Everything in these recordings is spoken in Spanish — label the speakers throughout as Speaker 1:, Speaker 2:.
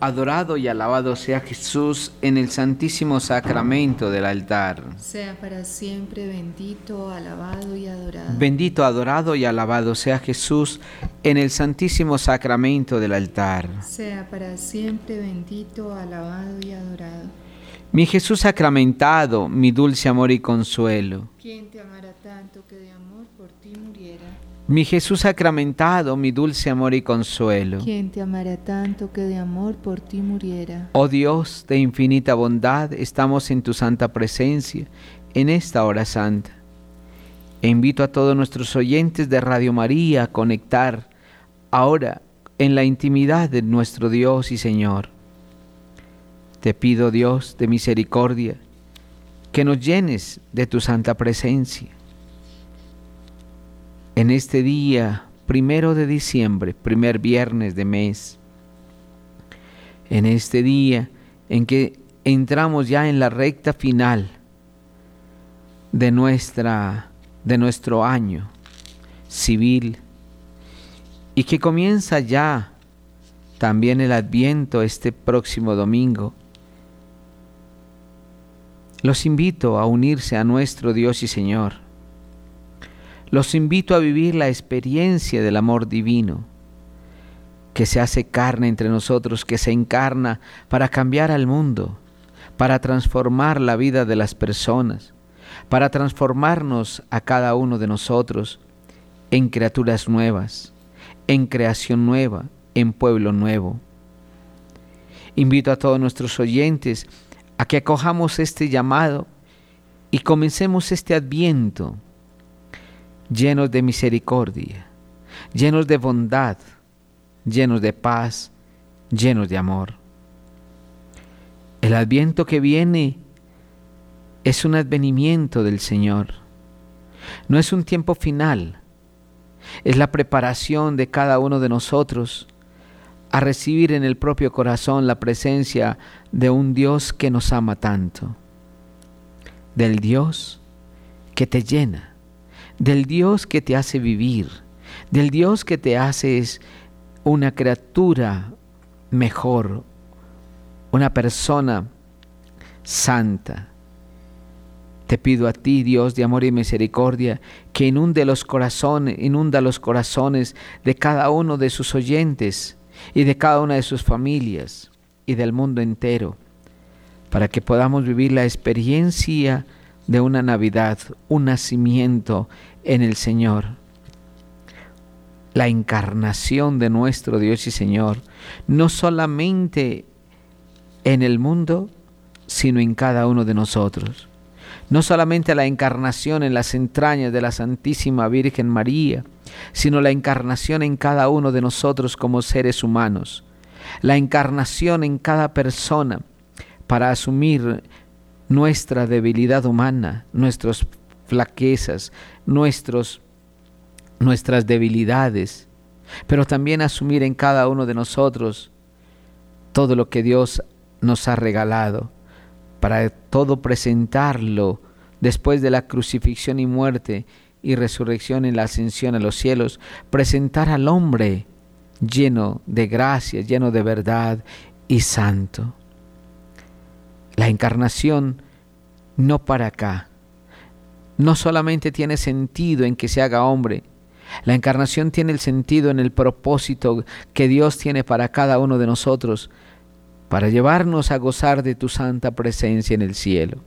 Speaker 1: adorado y alabado sea Jesús en el santísimo sacramento del altar.
Speaker 2: Sea para siempre bendito, alabado y adorado.
Speaker 1: Bendito, adorado y alabado sea Jesús en el santísimo sacramento del altar.
Speaker 2: sea para siempre bendito, alabado y adorado.
Speaker 1: Mi Jesús sacramentado, mi dulce amor y consuelo.
Speaker 2: ¿Quién te amará tanto que de amor por ti muriera?
Speaker 1: Mi Jesús sacramentado, mi dulce amor y consuelo.
Speaker 2: ¿Quién te amará tanto que de amor por ti muriera?
Speaker 1: Oh Dios de infinita bondad, estamos en tu santa presencia en esta hora santa. E invito a todos nuestros oyentes de Radio María a conectar ahora en la intimidad de nuestro Dios y Señor. Te pido, Dios de misericordia, que nos llenes de tu santa presencia. En este día, primero de diciembre, primer viernes de mes, en este día en que entramos ya en la recta final de, nuestra, de nuestro año civil y que comienza ya también el adviento este próximo domingo. Los invito a unirse a nuestro Dios y Señor Los invito a vivir la experiencia del amor divino que se hace carne entre nosotros, que se encarna para cambiar al mundo, para transformar la vida de las personas, para transformarnos a cada uno de nosotros en criaturas nuevas, en creación nueva, en pueblo nuevo. Invito a todos nuestros oyentes a que acojamos este llamado y comencemos este adviento llenos de misericordia, llenos de bondad, llenos de paz, llenos de amor. El adviento que viene es un advenimiento del Señor. No es un tiempo final, es la preparación de cada uno de nosotros a recibir en el propio corazón la presencia de un Dios que nos ama tanto, del Dios que te llena, del Dios que te hace vivir, del Dios que te hace una criatura mejor, una persona santa. Te pido a ti, Dios de amor y misericordia, que inunde los corazones, inunda los corazones de cada uno de sus oyentes y de cada una de sus familias y del mundo entero, para que podamos vivir la experiencia de una Navidad, un nacimiento en el Señor, la encarnación de nuestro Dios y Señor, no solamente en el mundo, sino en cada uno de nosotros. No solamente la encarnación en las entrañas de la Santísima Virgen María, sino la encarnación en cada uno de nosotros como seres humanos. La encarnación en cada persona para asumir nuestra debilidad humana, nuestras flaquezas, nuestros, nuestras debilidades, pero también asumir en cada uno de nosotros todo lo que Dios nos ha regalado, para todo presentarlo después de la crucifixión y muerte y resurrección en la ascensión a los cielos, presentar al hombre lleno de gracia, lleno de verdad y santo. La encarnación no para acá. No solamente tiene sentido en que se haga hombre, la encarnación tiene el sentido en el propósito que Dios tiene para cada uno de nosotros, para llevarnos a gozar de tu santa presencia en el cielo.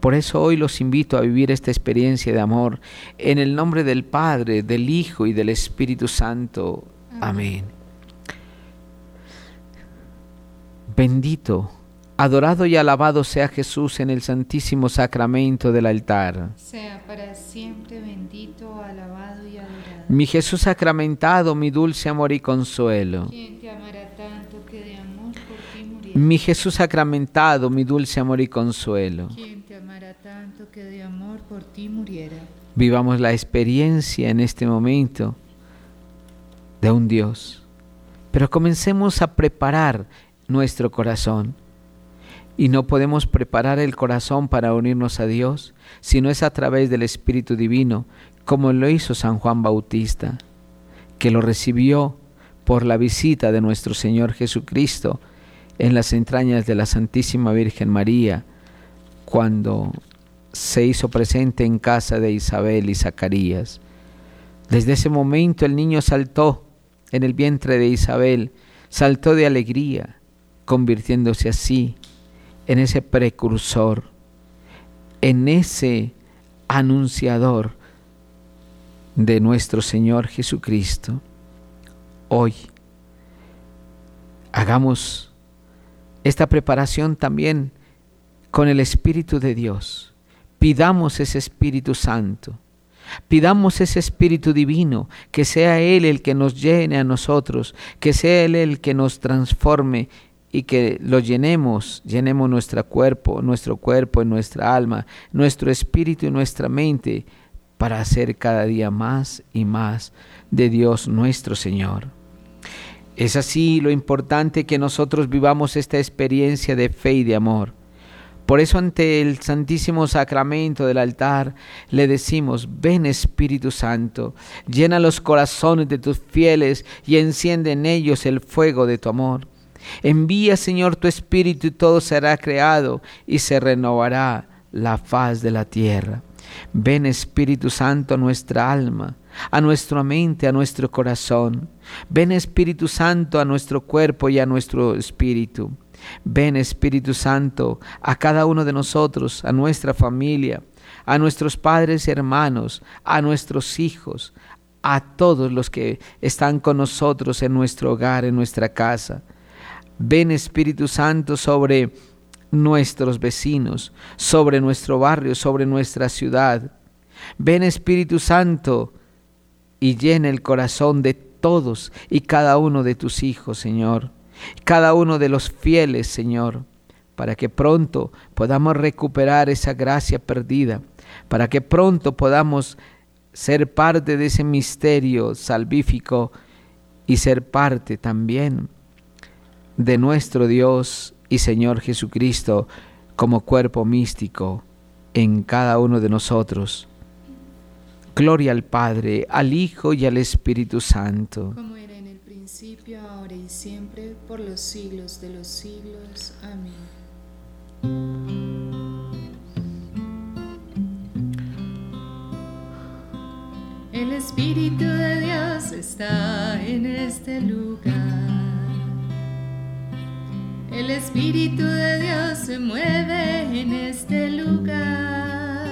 Speaker 1: Por eso hoy los invito a vivir esta experiencia de amor en el nombre del Padre, del Hijo y del Espíritu Santo. Amén. Bendito Adorado y alabado sea Jesús en el santísimo sacramento del altar.
Speaker 2: Sea para siempre bendito, alabado y adorado.
Speaker 1: Mi Jesús sacramentado, mi dulce amor y consuelo.
Speaker 2: ¿Quién te amará tanto que de amor por ti muriera?
Speaker 1: Mi Jesús sacramentado, mi dulce amor y consuelo.
Speaker 2: ¿Quién te amará tanto que de amor por ti muriera?
Speaker 1: Vivamos la experiencia en este momento de un Dios. Pero comencemos a preparar nuestro corazón y no podemos preparar el corazón para unirnos a Dios si no es a través del Espíritu Divino, como lo hizo San Juan Bautista, que lo recibió por la visita de nuestro Señor Jesucristo en las entrañas de la Santísima Virgen María, cuando se hizo presente en casa de Isabel y Zacarías. Desde ese momento el niño saltó en el vientre de Isabel, saltó de alegría, convirtiéndose así en ese precursor, en ese anunciador de nuestro Señor Jesucristo. Hoy hagamos esta preparación también con el Espíritu de Dios. Pidamos ese Espíritu Santo. Pidamos ese Espíritu Divino, que sea Él el que nos llene a nosotros, que sea Él el que nos transforme y que lo llenemos, llenemos nuestro cuerpo, nuestro cuerpo y nuestra alma, nuestro espíritu y nuestra mente para hacer cada día más y más de Dios nuestro Señor. Es así lo importante que nosotros vivamos esta experiencia de fe y de amor. Por eso ante el Santísimo Sacramento del altar le decimos, ven Espíritu Santo, llena los corazones de tus fieles y enciende en ellos el fuego de tu amor. Envía, Señor, tu Espíritu y todo será creado y se renovará la faz de la tierra. Ven Espíritu Santo a nuestra alma, a nuestra mente, a nuestro corazón. Ven Espíritu Santo a nuestro cuerpo y a nuestro espíritu. Ven Espíritu Santo a cada uno de nosotros, a nuestra familia, a nuestros padres y hermanos, a nuestros hijos, a todos los que están con nosotros en nuestro hogar, en nuestra casa. Ven Espíritu Santo sobre nuestros vecinos, sobre nuestro barrio, sobre nuestra ciudad. Ven Espíritu Santo y llena el corazón de todos y cada uno de tus hijos, Señor, cada uno de los fieles, Señor, para que pronto podamos recuperar esa gracia perdida, para que pronto podamos ser parte de ese misterio salvífico y ser parte también de nuestro Dios y Señor Jesucristo como cuerpo místico en cada uno de nosotros. Gloria al Padre, al Hijo y al Espíritu Santo.
Speaker 2: Como era en el principio, ahora y siempre, por los siglos de los siglos. Amén. El Espíritu de Dios está en este lugar. El Espíritu de Dios se mueve en este lugar.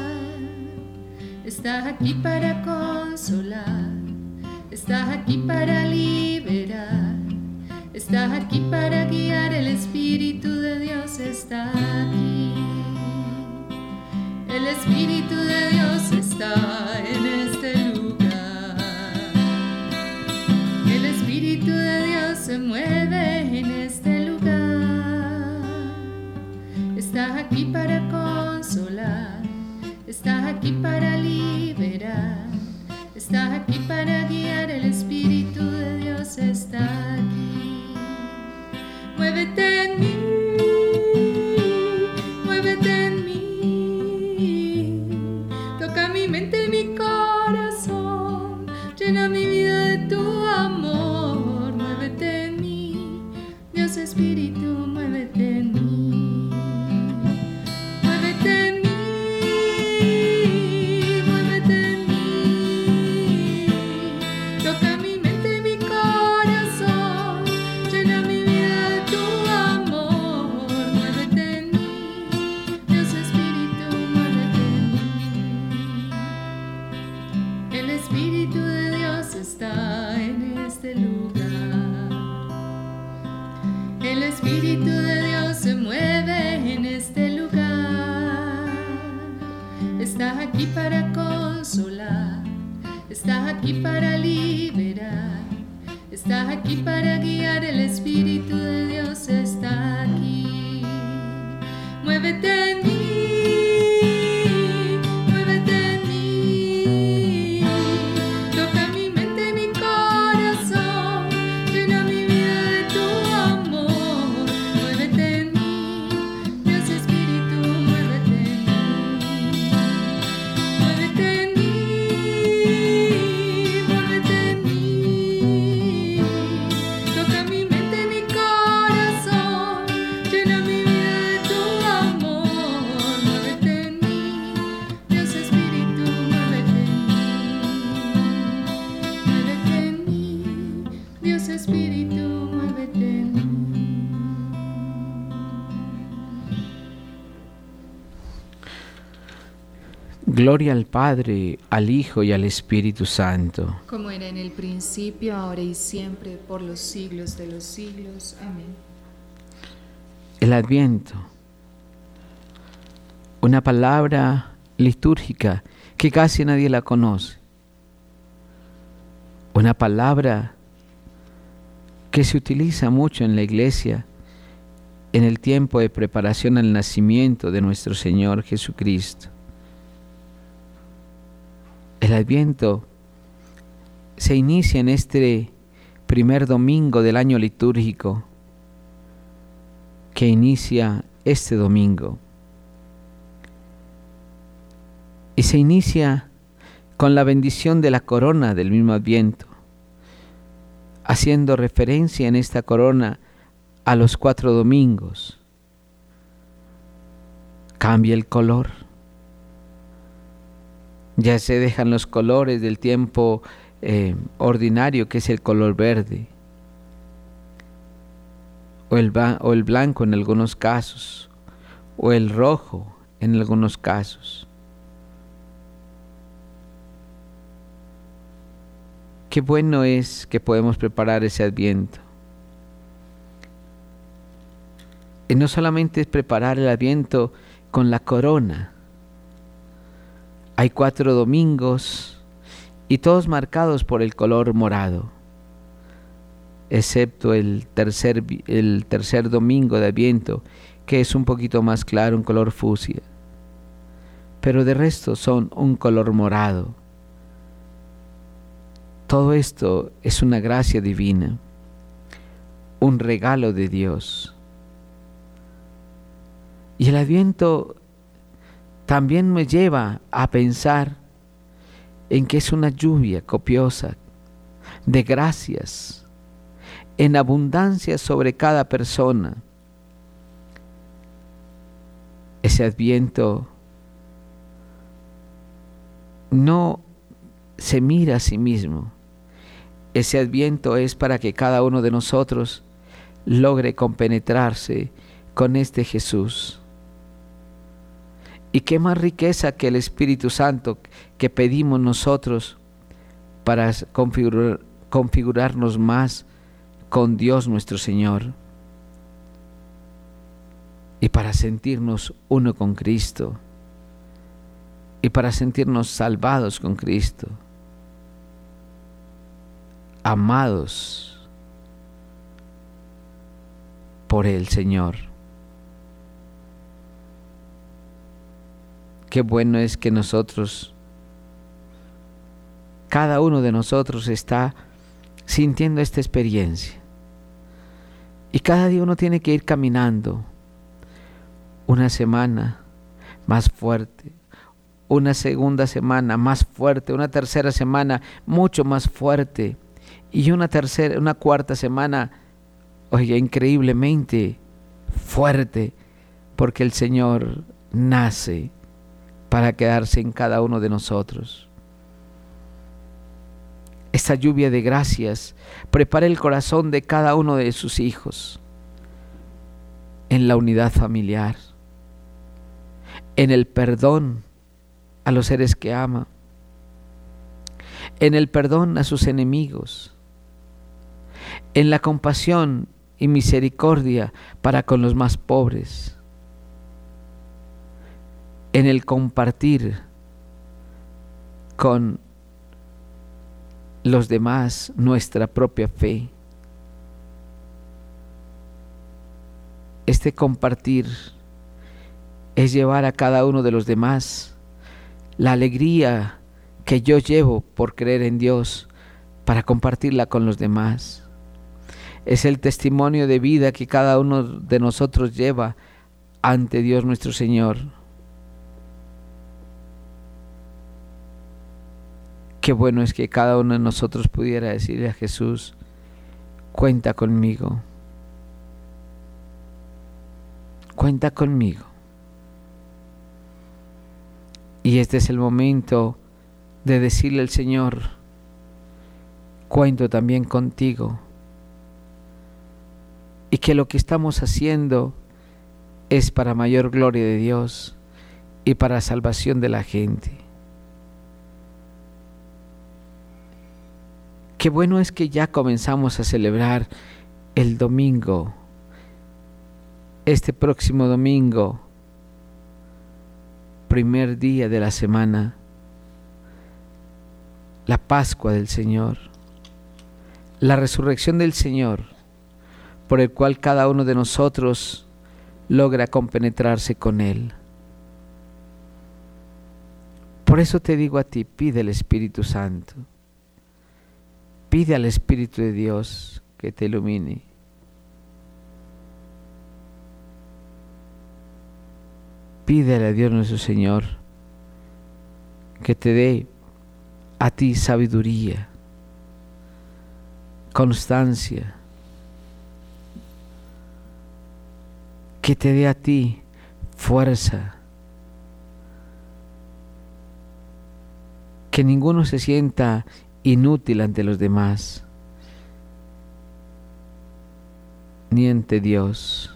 Speaker 2: Estás aquí para consolar. Estás aquí para liberar. Estás aquí para guiar. El Espíritu de Dios está aquí. El Espíritu de Dios está en este lugar. El Espíritu de Dios se mueve estás aquí para liberar, estás aquí para guiar, el Espíritu de Dios está aquí. Muévete en mí.
Speaker 1: Gloria al Padre, al Hijo y al Espíritu Santo.
Speaker 2: Como era en el principio, ahora y siempre, por los siglos de los siglos. Amén.
Speaker 1: El Adviento, una palabra litúrgica que casi nadie la conoce. Una palabra que se utiliza mucho en la iglesia en el tiempo de preparación al nacimiento de nuestro Señor Jesucristo. El Adviento se inicia en este primer domingo del año litúrgico que inicia este domingo. Y se inicia con la bendición de la corona del mismo Adviento, haciendo referencia en esta corona a los cuatro domingos. Cambia el color. Ya se dejan los colores del tiempo eh, ordinario, que es el color verde, o el, o el blanco en algunos casos, o el rojo en algunos casos. Qué bueno es que podemos preparar ese adviento. Y no solamente es preparar el adviento con la corona. Hay cuatro domingos y todos marcados por el color morado, excepto el tercer, el tercer domingo de adviento, que es un poquito más claro, un color fucsia. Pero de resto son un color morado. Todo esto es una gracia divina, un regalo de Dios. Y el adviento también me lleva a pensar en que es una lluvia copiosa de gracias en abundancia sobre cada persona. Ese adviento no se mira a sí mismo. Ese adviento es para que cada uno de nosotros logre compenetrarse con este Jesús y qué más riqueza que el Espíritu Santo que pedimos nosotros para configurarnos más con Dios nuestro Señor y para sentirnos uno con Cristo y para sentirnos salvados con Cristo, amados por el Señor. Qué bueno es que nosotros, cada uno de nosotros está sintiendo esta experiencia. Y cada día uno tiene que ir caminando una semana más fuerte, una segunda semana más fuerte, una tercera semana mucho más fuerte y una tercera, una cuarta semana, oiga, increíblemente fuerte, porque el Señor nace para quedarse en cada uno de nosotros. Esta lluvia de gracias prepara el corazón de cada uno de sus hijos en la unidad familiar, en el perdón a los seres que ama, en el perdón a sus enemigos, en la compasión y misericordia para con los más pobres, en el compartir con los demás nuestra propia fe. Este compartir es llevar a cada uno de los demás la alegría que yo llevo por creer en Dios para compartirla con los demás. Es el testimonio de vida que cada uno de nosotros lleva ante Dios nuestro Señor. Qué bueno es que cada uno de nosotros pudiera decirle a Jesús, cuenta conmigo, cuenta conmigo. Y este es el momento de decirle al Señor, cuento también contigo. Y que lo que estamos haciendo es para mayor gloria de Dios y para salvación de la gente. Qué bueno es que ya comenzamos a celebrar el domingo, este próximo domingo, primer día de la semana, la Pascua del Señor, la resurrección del Señor, por el cual cada uno de nosotros logra compenetrarse con Él. Por eso te digo a ti, pide el Espíritu Santo Pide al Espíritu de Dios que te ilumine. Pídele a Dios nuestro Señor que te dé a ti sabiduría, constancia, que te dé a ti fuerza,
Speaker 2: Que ninguno se sienta inútil ante los demás, ni ante Dios.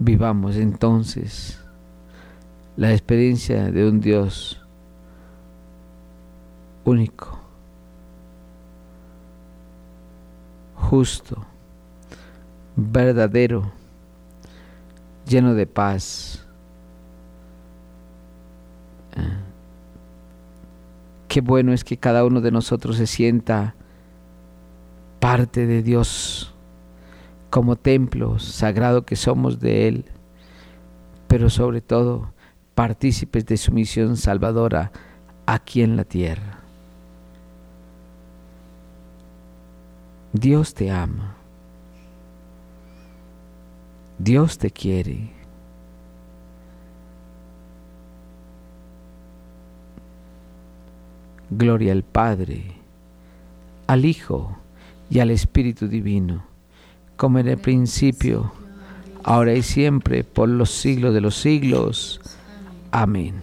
Speaker 2: Vivamos entonces la experiencia de un Dios único, justo, verdadero, lleno de paz. Qué bueno es que cada uno de nosotros se sienta parte de Dios como templo sagrado que somos de Él, pero sobre todo partícipes de su misión salvadora aquí en la tierra. Dios te ama. Dios te quiere. Gloria al Padre, al Hijo y al Espíritu Divino, como en el principio, ahora y siempre, por los siglos de los siglos. Amén.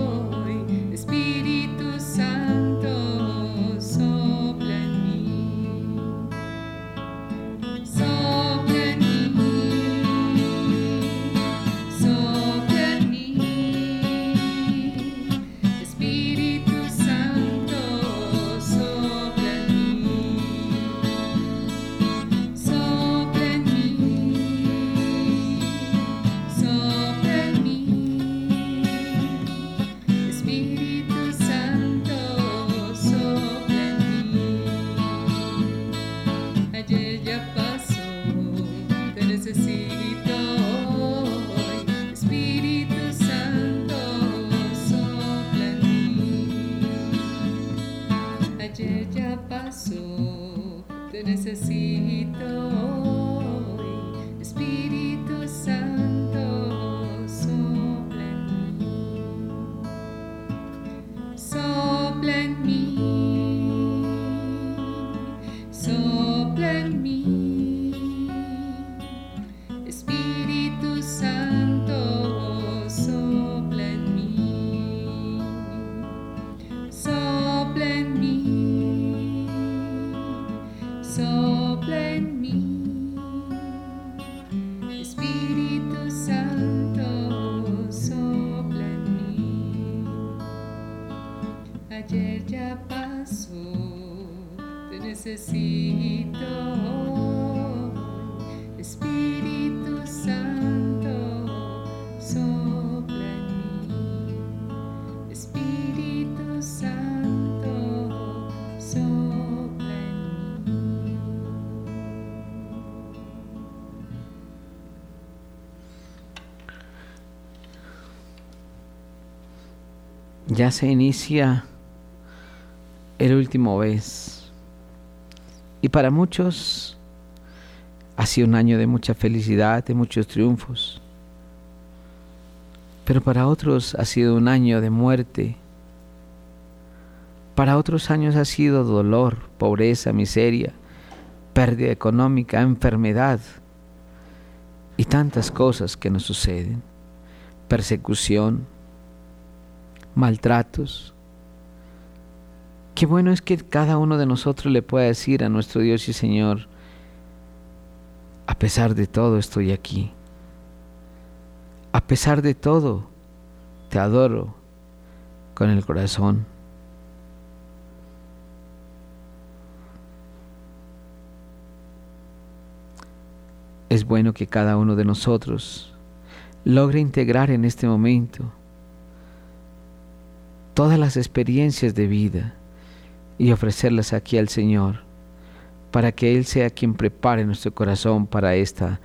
Speaker 2: se inicia el último vez. Y para muchos
Speaker 1: Ha sido un año de mucha felicidad, de muchos triunfos. Pero para otros ha sido un año de muerte. Para otros años ha sido dolor, pobreza, miseria, pérdida económica, enfermedad y tantas cosas que nos suceden. Persecución, maltratos. Qué bueno es que cada uno de nosotros le pueda decir a nuestro Dios y Señor, a pesar de todo estoy aquí. A pesar de todo, te adoro con el corazón. Es bueno que cada uno de nosotros logre integrar en este momento todas las experiencias de vida y ofrecerlas aquí al Señor para que Él sea quien prepare nuestro corazón para esta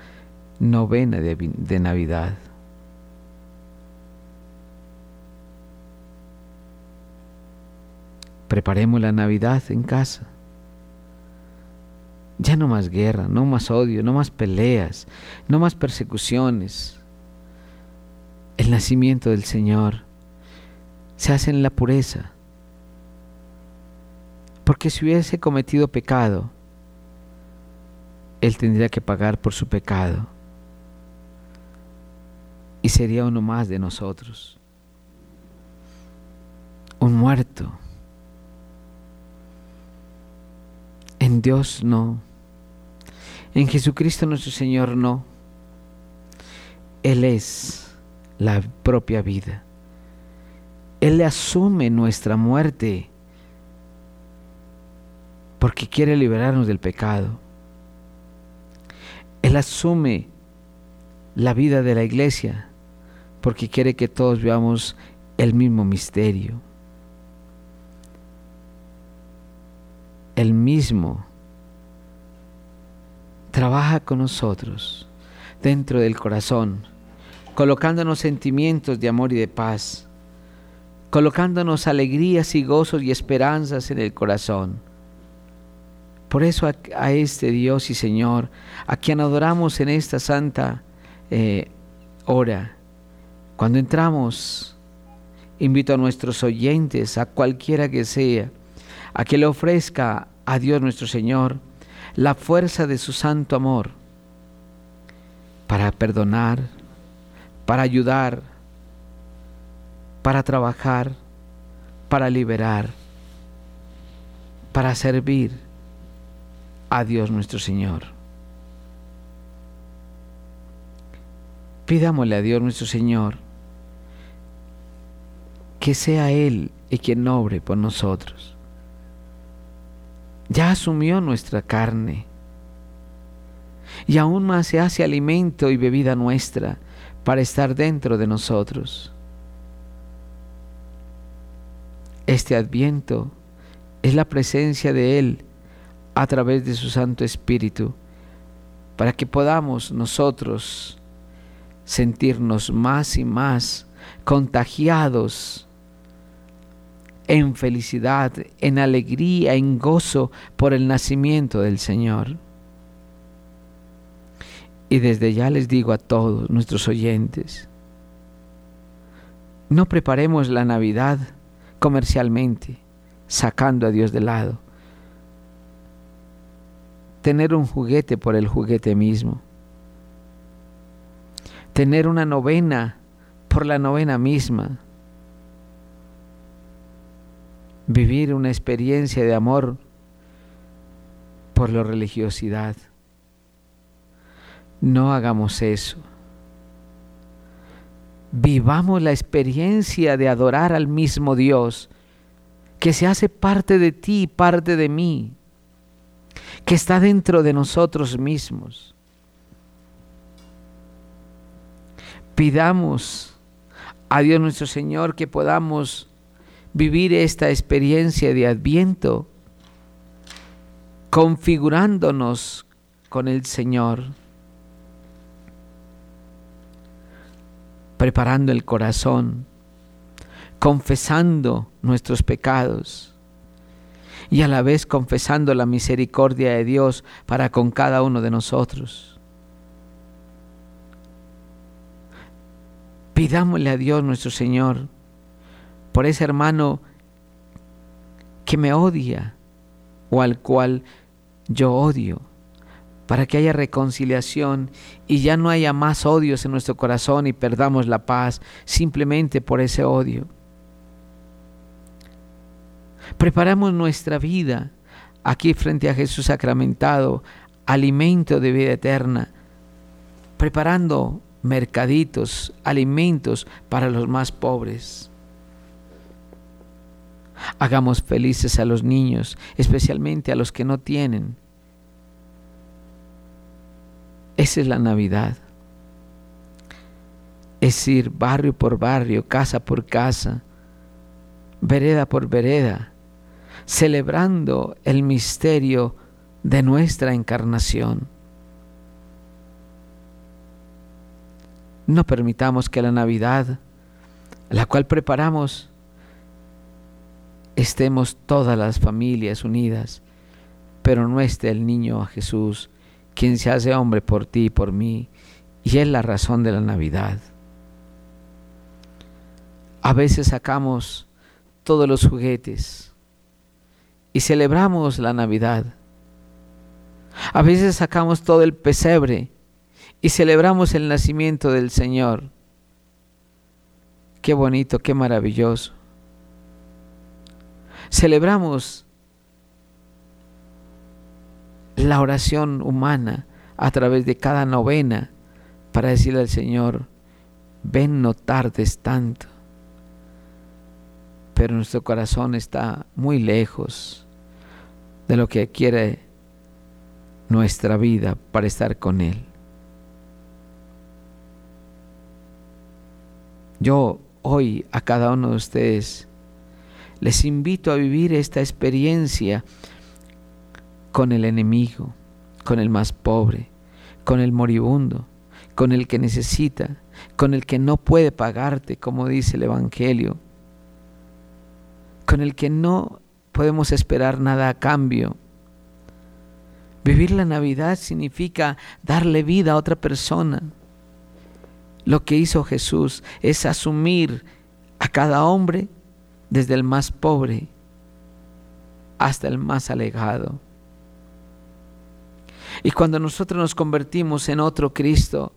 Speaker 1: novena de, Navidad. Preparemos la Navidad en casa. Ya no más guerra, no más odio, no más peleas, no más persecuciones. El nacimiento del Señor se hace en la pureza. Porque si hubiese cometido pecado, él tendría que pagar por su pecado. Y sería uno más de nosotros. Un muerto. En Dios no. En Jesucristo nuestro Señor no. Él es la propia vida. Él asume nuestra muerte porque quiere liberarnos del pecado. Él asume la vida de la iglesia porque quiere que todos veamos el mismo misterio. El mismo trabaja con nosotros dentro del corazón, colocándonos sentimientos de amor y de paz, colocándonos alegrías y gozos y esperanzas en el corazón. Por eso a, este Dios y Señor, a quien adoramos en esta santa eh, hora, cuando entramos, invito a nuestros oyentes, a cualquiera que sea, a que le ofrezca a Dios nuestro Señor la fuerza de su santo amor para perdonar, para ayudar, para trabajar, para liberar, para servir a Dios nuestro Señor. Pidámosle a Dios nuestro Señor que sea Él el quien obre por nosotros. Ya asumió nuestra carne y aún más se hace alimento y bebida nuestra para estar dentro de nosotros. Este adviento es la presencia de Él a través de su Santo Espíritu, para que podamos nosotros sentirnos más y más contagiados en felicidad, en alegría, en gozo por el nacimiento del Señor. Y desde ya les digo a todos nuestros oyentes, no preparemos la Navidad comercialmente, sacando a Dios de lado tener un juguete por el juguete mismo, tener una novena por la novena misma, vivir una experiencia de amor por la religiosidad. No hagamos eso. Vivamos la experiencia de adorar al mismo Dios que se hace parte de ti parte de mí que está dentro de nosotros mismos. Pidamos a Dios nuestro Señor que podamos vivir esta experiencia de adviento configurándonos con el Señor, preparando el corazón, confesando nuestros pecados y a la vez confesando la misericordia de Dios para con cada uno de nosotros. Pidámosle a Dios nuestro Señor por ese hermano que me odia o al cual yo odio, para que haya reconciliación y ya no haya más odios en nuestro corazón y perdamos la paz simplemente por ese odio. Preparamos nuestra vida aquí frente a Jesús sacramentado, alimento de vida eterna, preparando mercaditos, alimentos para los más pobres. Hagamos felices a los niños, especialmente a los que no tienen. Esa es la Navidad. Es ir barrio por barrio, casa por casa, vereda por vereda, celebrando el misterio de nuestra encarnación. No permitamos que la Navidad, la cual preparamos, estemos todas las familias unidas, pero no esté el niño a Jesús, quien se hace hombre por ti y por mí, y es la razón de la Navidad. A veces sacamos todos los juguetes y celebramos la Navidad. A veces sacamos todo el pesebre y celebramos el nacimiento del Señor. Qué bonito, qué maravilloso. Celebramos la oración humana a través de cada novena para decirle al Señor, ven no tardes tanto. Pero nuestro corazón está muy lejos de lo que quiere nuestra vida para estar con Él. Yo hoy a cada uno de ustedes les invito a vivir esta experiencia con el enemigo, con el más pobre, con el moribundo, con el que necesita, con el que no puede pagarte, como dice el Evangelio, con el que no podemos esperar nada a cambio. Vivir la Navidad significa darle vida a otra persona. Lo que hizo Jesús es asumir a cada hombre desde el más pobre hasta el más alejado. Y cuando nosotros nos convertimos en otro Cristo,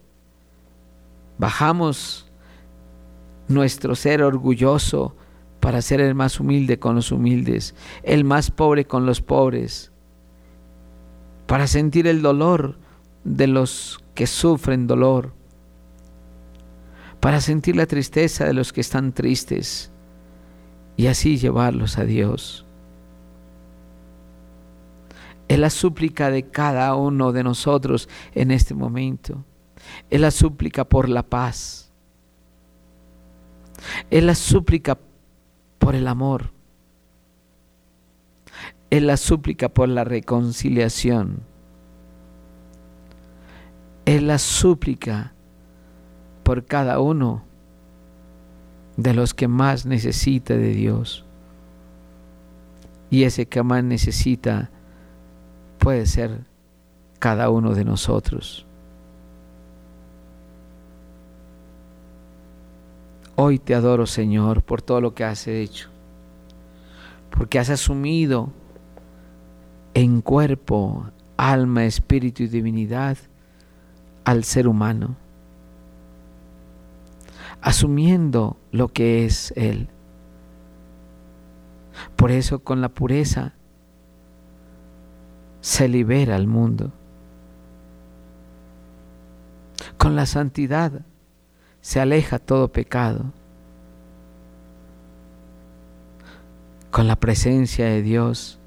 Speaker 1: bajamos nuestro ser orgulloso para ser el más humilde con los humildes, el más pobre con los pobres, para sentir el dolor de los que sufren dolor, para sentir la tristeza de los que están tristes y así llevarlos a Dios. Es la súplica de cada uno de nosotros en este momento. Es la súplica por la paz. Es la súplica por el amor. Es la súplica por la reconciliación. Es la súplica por cada uno de los que más necesita de Dios. Y ese que más necesita puede ser cada uno de nosotros. Hoy te adoro, Señor, por todo lo que has hecho, porque has asumido en cuerpo, alma, espíritu y divinidad al ser humano, asumiendo lo que es Él. Por eso con la pureza se libera al mundo. Con la santidad se aleja todo pecado. Con la presencia de Dios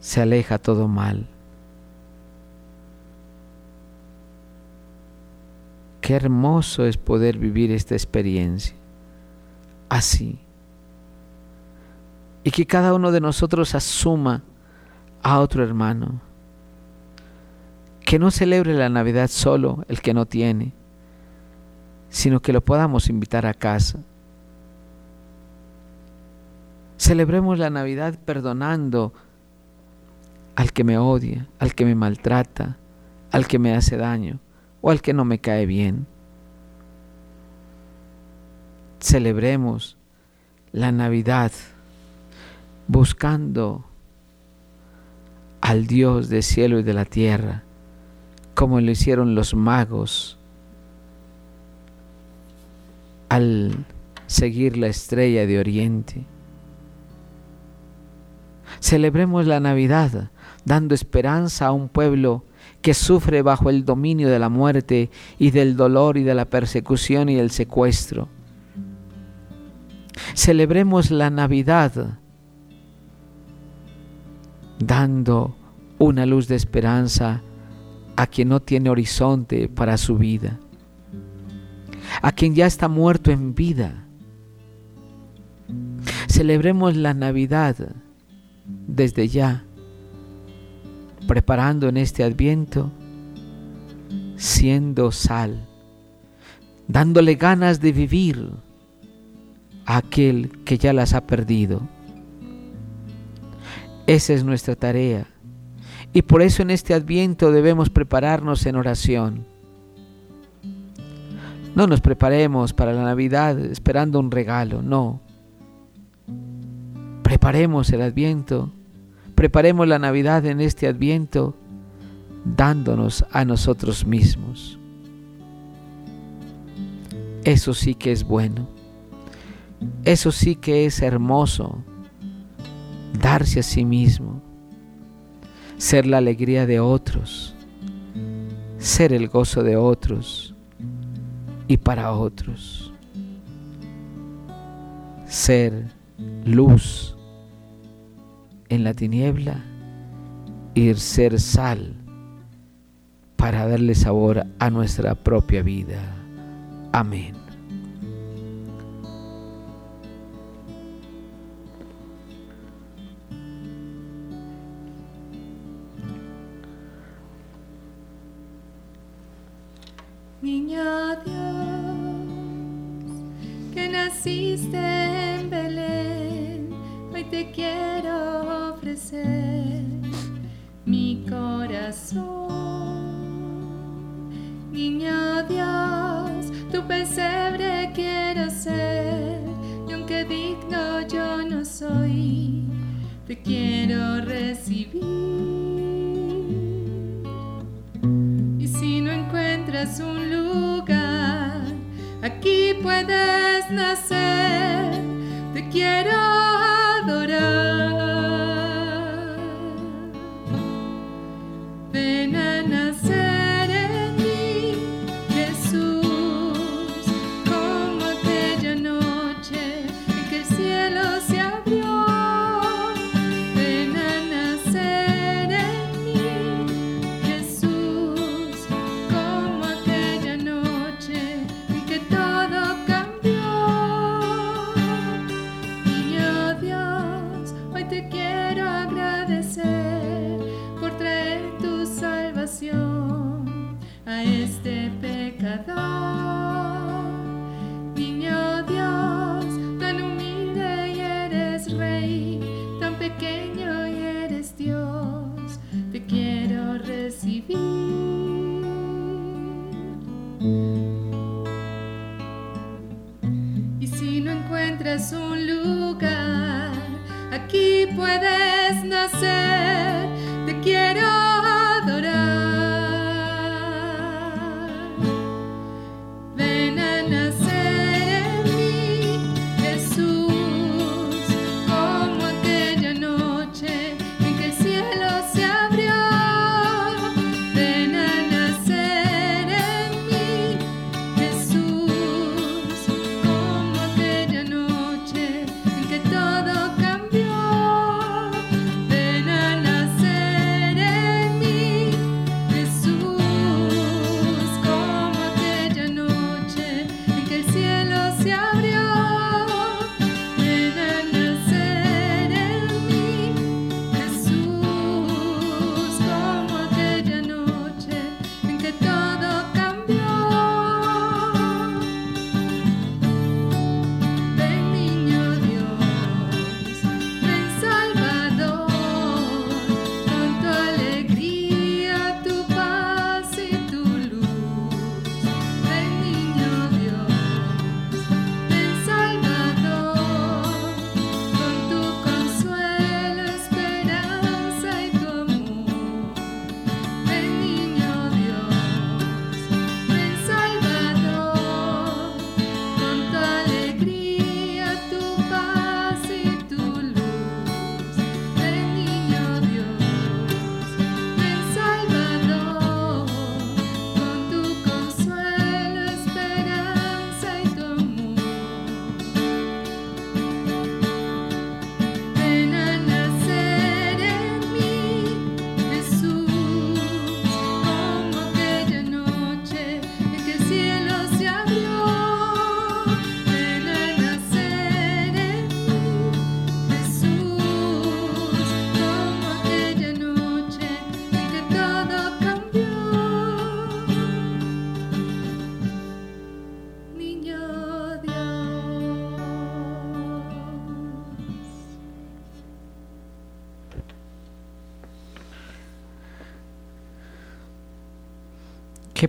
Speaker 1: se aleja todo mal. Qué hermoso es poder vivir esta experiencia así. Y que cada uno de nosotros asuma a otro hermano. Que no celebre la Navidad solo el que no tiene sino que lo podamos invitar a casa. Celebremos la Navidad perdonando al que me odia, al que me maltrata, al que me hace daño o al que no me cae bien. Celebremos la Navidad buscando al Dios del cielo y de la tierra, como lo hicieron los magos al seguir la estrella de oriente. Celebremos la Navidad dando esperanza a un pueblo que sufre bajo el dominio de la muerte y del dolor y de la persecución y el secuestro. Celebremos la Navidad dando una luz de esperanza a quien no tiene horizonte para su vida, a quien ya está muerto en vida. Celebremos la Navidad desde ya, preparando en este adviento, siendo sal, dándole ganas de vivir a aquel que ya las ha perdido esa es nuestra tarea. Y por eso en este adviento debemos prepararnos en oración. No nos preparemos para la Navidad esperando un regalo, no. Preparemos el adviento, preparemos la Navidad en este adviento dándonos a nosotros mismos. Eso sí que es bueno. Eso sí que es hermoso darse a sí mismo, ser la alegría de otros, ser el gozo de otros y para otros, ser luz en la tiniebla y ser sal para darle sabor a nuestra propia vida. Amén.
Speaker 2: Dios, que naciste en Belén, hoy te quiero ofrecer mi corazón. Niño Dios, tu pesebre quiero ser, y aunque digno yo no soy, te quiero recibir. un lugar, aquí puedes nacer, te quiero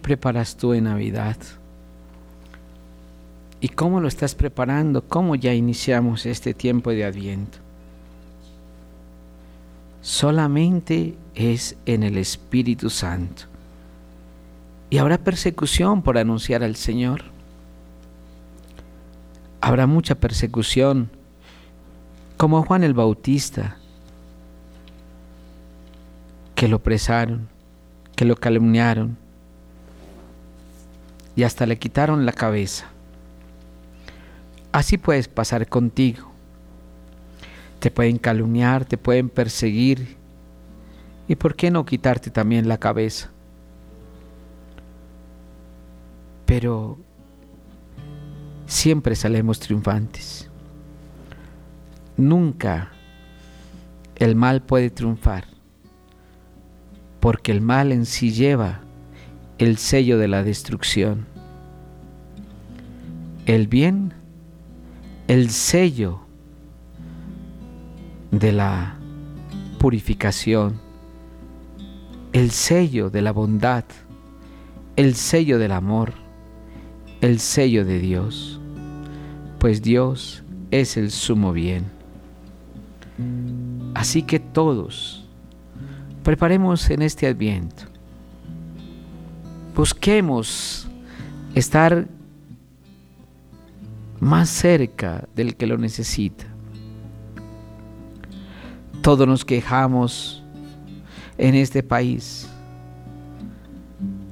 Speaker 1: preparas tú en Navidad? ¿Y cómo lo estás preparando? ¿Cómo ya iniciamos este tiempo de Adviento? Solamente es en el Espíritu Santo. Y habrá persecución por anunciar al Señor. Habrá mucha persecución, como Juan el Bautista, que lo presaron, que lo calumniaron y hasta le quitaron la cabeza. Así puedes pasar contigo. Te pueden calumniar, te pueden perseguir. ¿Y por qué no quitarte también la cabeza? Pero siempre salemos triunfantes. Nunca el mal puede triunfar, porque el mal en sí lleva el sello de la destrucción. El bien el sello de la purificación, el sello de la bondad, el sello del amor, el sello de Dios, pues Dios es el sumo bien. Así que todos preparemos en este adviento, busquemos estar más cerca del que lo necesita. Todos nos quejamos en este país.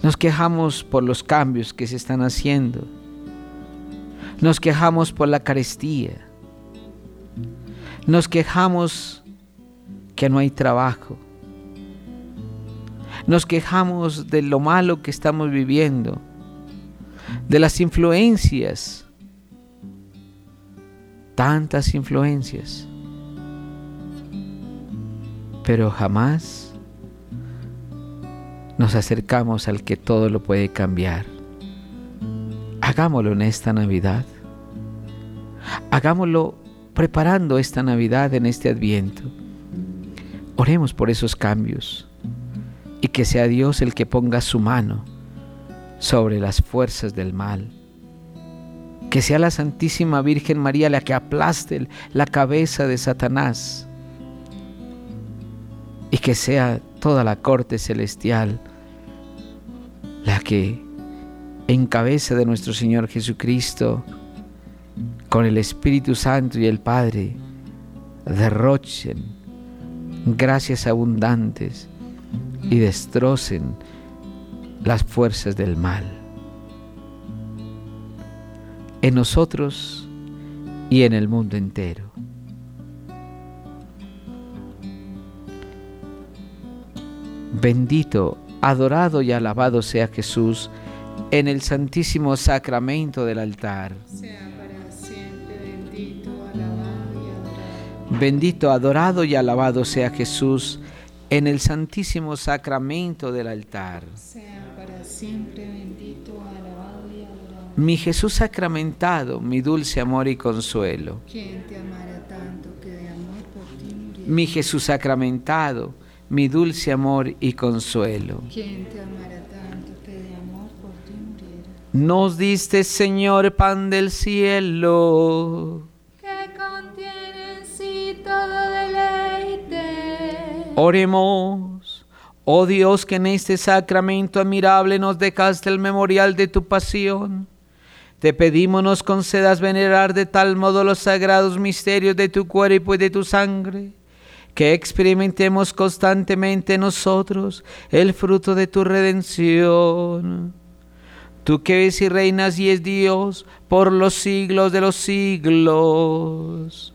Speaker 1: Nos quejamos por los cambios que se están haciendo. Nos quejamos por la carestía. Nos quejamos que no hay trabajo. Nos quejamos de lo malo que estamos viviendo, de las influencias tantas influencias, pero jamás nos acercamos al que todo lo puede cambiar. Hagámoslo en esta Navidad. Hagámoslo preparando esta Navidad en este Adviento. Oremos por esos cambios y que sea Dios el que ponga su mano sobre las fuerzas del mal. Que sea la Santísima Virgen María la que aplaste la cabeza de Satanás y que sea toda la corte celestial la que en cabeza de nuestro Señor Jesucristo, con el Espíritu Santo y el Padre, derrochen gracias abundantes y destrocen las fuerzas del mal en nosotros y en el mundo entero. Bendito, adorado y alabado sea Jesús en el santísimo sacramento del altar.
Speaker 2: Sea para siempre bendito, alabado y adorado.
Speaker 1: Bendito, adorado y alabado sea Jesús en el santísimo sacramento del altar.
Speaker 2: Sea para siempre bendito, alabado y adorado.
Speaker 1: Mi Jesús sacramentado, mi dulce amor y consuelo.
Speaker 2: ¿Quién te tanto que de amor por ti muriera?
Speaker 1: Mi Jesús sacramentado, mi dulce amor y consuelo.
Speaker 2: ¿Quién te tanto que de amor por ti muriera?
Speaker 1: Nos diste, Señor, pan del cielo. Oremos. Oh Dios, que en este sacramento admirable nos dejaste el memorial de tu pasión. Te pedimos nos concedas venerar de tal modo los sagrados misterios de tu cuerpo y de tu sangre, que experimentemos constantemente nosotros el fruto de tu redención. Tú que ves y reinas y es Dios por los siglos de los siglos.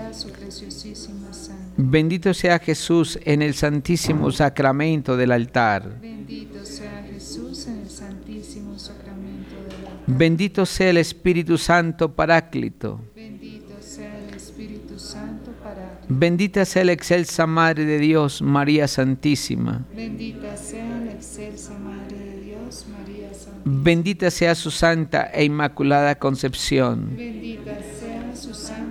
Speaker 1: Bendito sea Jesús en el santísimo sacramento del altar.
Speaker 2: Bendito sea Jesús en el santísimo sacramento del altar.
Speaker 1: Bendito sea el Espíritu Santo Paráclito.
Speaker 2: Bendito sea el Espíritu Santo para
Speaker 1: Bendita sea la excelsa Madre de Dios, María Santísima.
Speaker 2: Bendita sea la excelsa Madre de Dios, María Santa.
Speaker 1: Bendita sea su santa e inmaculada concepción.
Speaker 2: Bendita sea su santa e inmaculada concepción.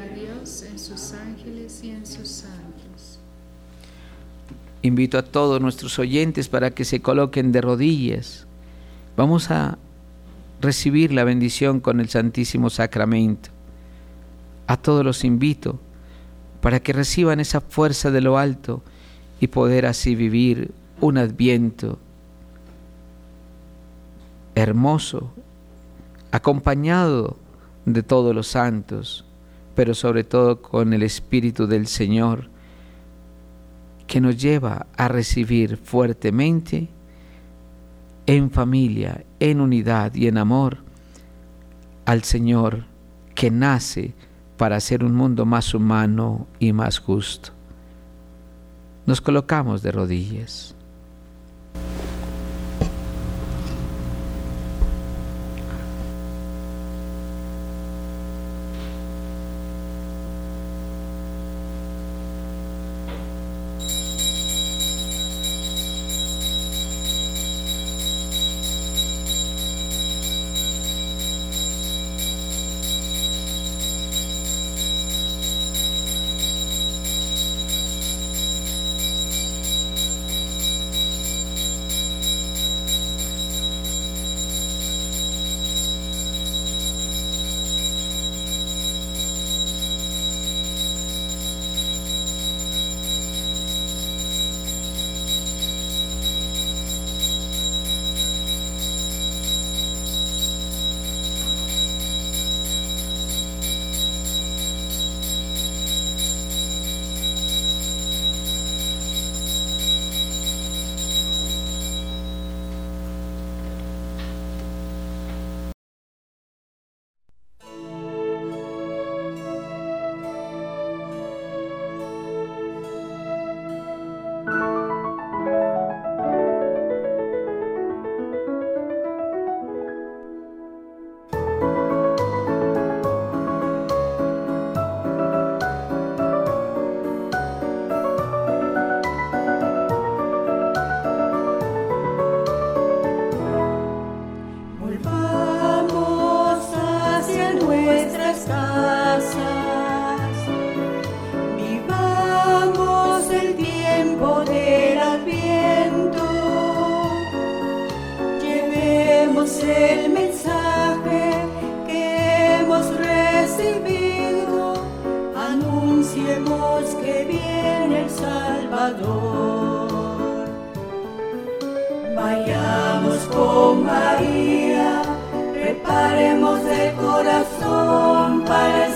Speaker 1: Invito a todos nuestros oyentes para que se coloquen de rodillas. Vamos a recibir la bendición con el Santísimo Sacramento. A todos los invito para que reciban esa fuerza de lo alto y poder así vivir un adviento hermoso, acompañado de todos los santos, pero sobre todo con el Espíritu del Señor, que nos lleva a recibir fuertemente en familia, en unidad y en amor al Señor que nace para hacer un mundo más humano y más justo. Nos colocamos de rodillas.
Speaker 3: María, preparemos el corazón para